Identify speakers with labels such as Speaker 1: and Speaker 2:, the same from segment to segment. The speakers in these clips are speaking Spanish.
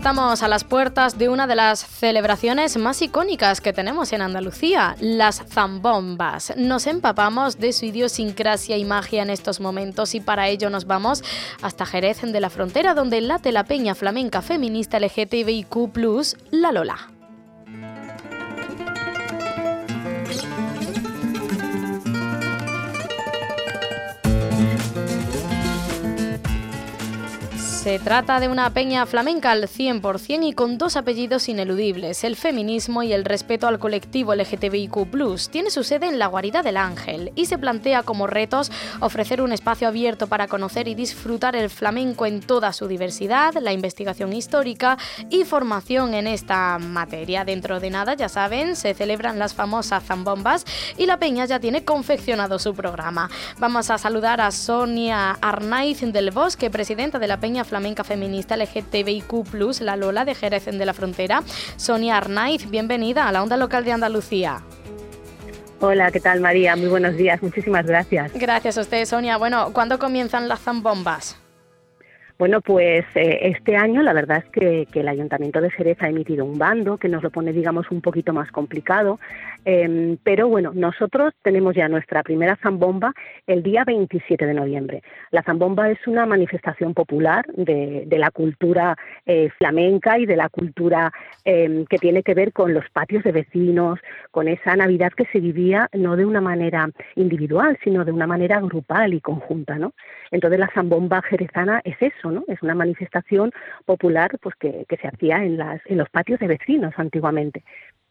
Speaker 1: Estamos a las puertas de una de las celebraciones más icónicas que tenemos en Andalucía, las zambombas. Nos empapamos de su idiosincrasia y magia en estos momentos y para ello nos vamos hasta Jerez de la Frontera, donde late la peña flamenca feminista LGTBIQ, La Lola. Se trata de una peña flamenca al 100% y con dos apellidos ineludibles, el feminismo y el respeto al colectivo LGTBIQ+. Tiene su sede en la Guarida del Ángel y se plantea como retos ofrecer un espacio abierto para conocer y disfrutar el flamenco en toda su diversidad, la investigación histórica y formación en esta materia. Dentro de nada, ya saben, se celebran las famosas zambombas y la peña ya tiene confeccionado su programa. Vamos a saludar a Sonia Arnaiz del Bosque, presidenta de la peña flamenca feminista LGTBIQ+, la Lola de Jerez de la Frontera. Sonia Arnaiz, bienvenida a la Onda Local de Andalucía.
Speaker 2: Hola, ¿qué tal María? Muy buenos días, muchísimas gracias.
Speaker 1: Gracias a usted, Sonia. Bueno, ¿cuándo comienzan las zambombas?
Speaker 2: Bueno, pues eh, este año la verdad es que, el Ayuntamiento de Jerez ha emitido un bando que nos lo pone, digamos, un poquito más complicado. Em, pero bueno, nosotros tenemos ya nuestra primera zambomba el día 27 de noviembre. La zambomba es una manifestación popular de, la cultura eh, flamenca y de la cultura em, que tiene que ver con los patios de vecinos, con esa Navidad que se vivía no de una manera individual, sino de una manera grupal y conjunta, ¿no? Entonces la zambomba jerezana es eso, es una manifestación popular pues que, se hacía en, las, en los patios de vecinos antiguamente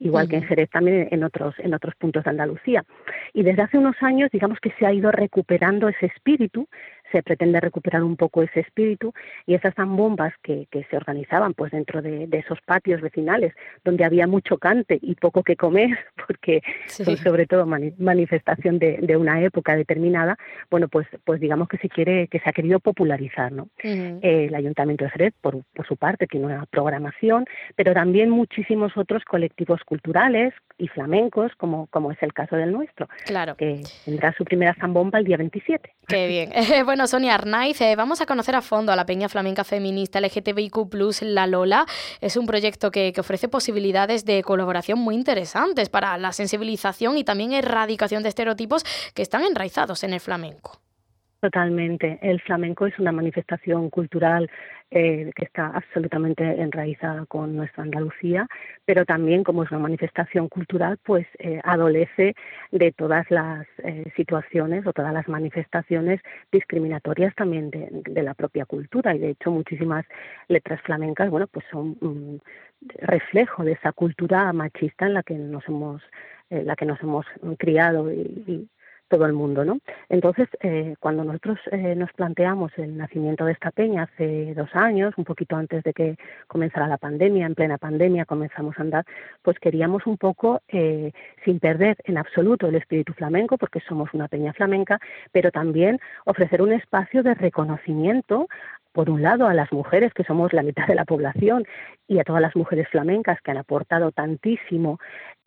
Speaker 2: igual que en Jerez también en otros en otros puntos de Andalucía. Y desde hace unos años, digamos que se ha ido recuperando ese espíritu se pretende recuperar un poco ese espíritu y esas zambombas que, que se organizaban pues dentro de, esos patios vecinales donde había mucho cante y poco que comer porque son sobre todo manifestación de, una época determinada bueno pues pues digamos que se quiere que se ha querido popularizar no el ayuntamiento de Jerez por, por su parte tiene una programación pero también muchísimos otros colectivos culturales y flamencos como como es el caso del nuestro
Speaker 1: claro.
Speaker 2: que tendrá su primera zambomba el día 27
Speaker 1: qué bien bueno Sonia Arnaiz, eh, vamos a conocer a fondo a la Peña Flamenca Feminista LGTBIQ, La Lola. Es un proyecto que ofrece posibilidades de colaboración muy interesantes para la sensibilización y también erradicación de estereotipos que están enraizados en el flamenco.
Speaker 2: Totalmente. El flamenco es una manifestación cultural eh, que está absolutamente enraizada con nuestra Andalucía, pero también como es una manifestación cultural, pues eh, adolece de todas las eh, situaciones o todas las manifestaciones discriminatorias también de, la propia cultura. Y de hecho muchísimas letras flamencas, bueno, pues son mm, reflejo de esa cultura machista en la que nos hemos la que nos hemos criado y todo el mundo, ¿no? Entonces, eh, cuando nosotros eh, nos planteamos el nacimiento de esta peña hace dos años, un poquito antes de que comenzara la pandemia, en plena pandemia comenzamos a andar, pues queríamos un poco, eh, sin perder en absoluto el espíritu flamenco, porque somos una peña flamenca, pero también ofrecer un espacio de reconocimiento por un lado, a las mujeres, que somos la mitad de la población, y a todas las mujeres flamencas que han aportado tantísimo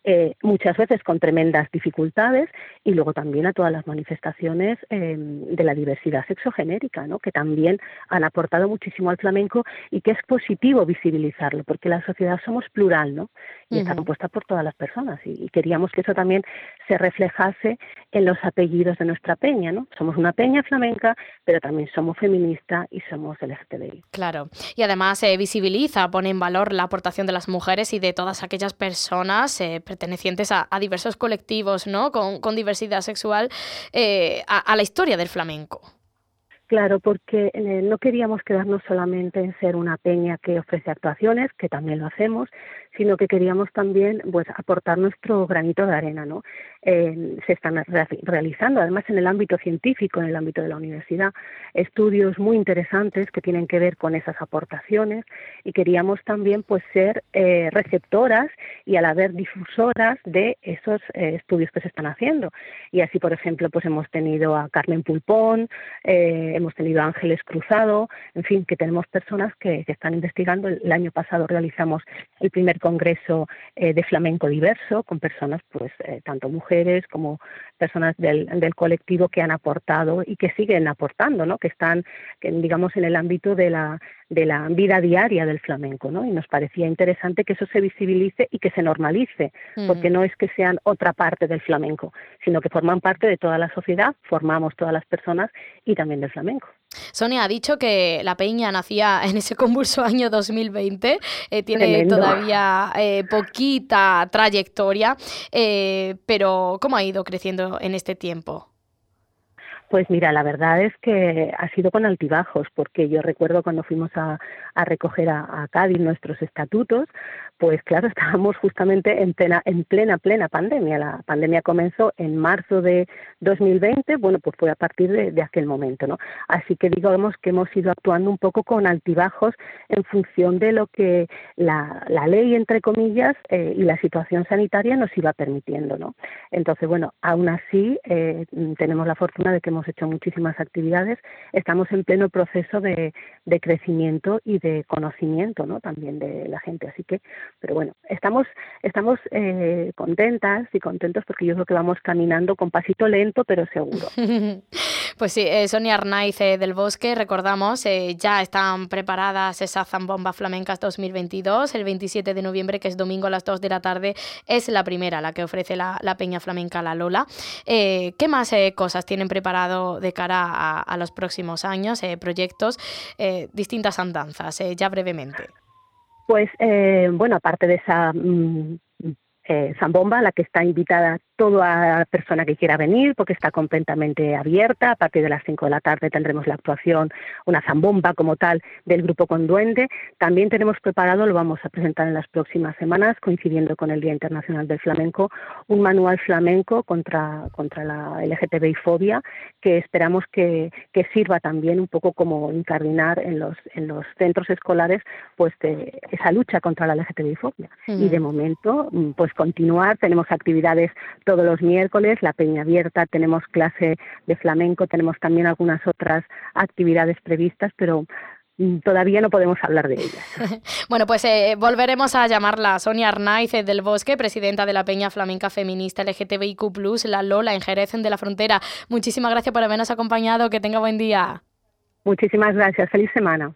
Speaker 2: eh, muchas veces con tremendas dificultades y luego también a todas las manifestaciones eh, de la diversidad sexogenérica, ¿no? que también han aportado muchísimo al flamenco y que es positivo visibilizarlo, porque la sociedad somos plural ¿no? y está compuesta por todas las personas y, queríamos que eso también se reflejase en los apellidos de nuestra peña. ¿no? Somos una peña flamenca, pero también somos feminista y somos
Speaker 1: Claro, y además se visibiliza, pone en valor la aportación de las mujeres y de todas aquellas personas eh, pertenecientes a, diversos colectivos, ¿no? Con, diversidad sexual, eh, a, la historia del flamenco.
Speaker 2: Claro, porque eh, no queríamos quedarnos solamente en ser una peña que ofrece actuaciones, que también lo hacemos, sino que queríamos también pues aportar nuestro granito de arena, ¿no? se están realizando, además en el ámbito científico, en el ámbito de la universidad, estudios muy interesantes que tienen que ver con esas aportaciones y queríamos también pues ser eh, receptoras y a la vez difusoras de esos eh, estudios que se están haciendo. Y así, por ejemplo, pues hemos tenido a Carmen Pulpón, eh, hemos tenido a Ángeles Cruzado, en fin, que tenemos personas que, que están investigando. El año pasado realizamos el primer congreso de flamenco diverso con personas, pues tanto mujeres como personas del, del, colectivo que han aportado y que siguen aportando, ¿no? que están, digamos, en el ámbito de la, de la vida diaria del flamenco. ¿no? Y nos parecía interesante que eso se visibilice y que se normalice, porque no es que sean otra parte del flamenco, sino que forman parte de toda la sociedad, formamos todas las personas y también del flamenco.
Speaker 1: Sonia ha dicho que la Peña nacía en ese convulso año 2020, eh, tiene todavía eh, poquita trayectoria, eh, pero ¿cómo ha ido creciendo en este tiempo?
Speaker 2: Pues mira, la verdad es que ha sido con altibajos, porque yo recuerdo cuando fuimos a, recoger a, Cádiz nuestros estatutos, pues claro, estábamos justamente en plena, en plena, plena pandemia. La pandemia comenzó en marzo de 2020, bueno, pues fue a partir de, aquel momento, ¿no? Así que digamos que hemos ido actuando un poco con altibajos en función de lo que la, ley, entre comillas, eh, y la situación sanitaria nos iba permitiendo, ¿no? Entonces, bueno, aún así eh, tenemos la fortuna de que hemos hecho muchísimas actividades, estamos en pleno proceso de, crecimiento y de conocimiento ¿no? también de la gente. Así que, pero bueno, estamos, estamos eh, contentas y contentos porque yo creo que vamos caminando con pasito lento, pero seguro.
Speaker 1: Pues sí, eh, Sonia Arnaiz eh, del Bosque, recordamos, ya están preparadas esas zambombas flamencas 2022, el 27 de noviembre, que es domingo a las 2 de la tarde, es la primera, la que ofrece la, Peña Flamenca La Lola. ¿Qué más cosas tienen preparadas? de cara a, los próximos años, eh, proyectos, eh, distintas andanzas, eh, ya brevemente.
Speaker 2: Pues bueno, aparte de esa mm, Zambomba, la que está invitada toda persona que quiera venir, porque está completamente abierta. A partir de las 5 de la tarde tendremos la actuación, una zambomba como tal, del grupo Conduende. También tenemos preparado, lo vamos a presentar en las próximas semanas, coincidiendo con el Día Internacional del Flamenco, un manual flamenco contra, contra la LGTBI fobia, que esperamos que, que sirva también un poco como incardinar en los, en los centros escolares pues de esa lucha contra la LGTBI fobia. Y de momento, pues continuar, tenemos actividades todos los miércoles, la Peña Abierta, tenemos clase de flamenco, tenemos también algunas otras actividades previstas, pero mm, todavía no podemos hablar de ellas.
Speaker 1: bueno, pues eh, volveremos a llamarla Sonia Arnaiz del Bosque, presidenta de la Peña Flamenca Feminista LGTBIQ+, la Lola en Jerez de la Frontera. Muchísimas gracias por habernos acompañado, que tenga buen día.
Speaker 2: Muchísimas gracias, feliz semana.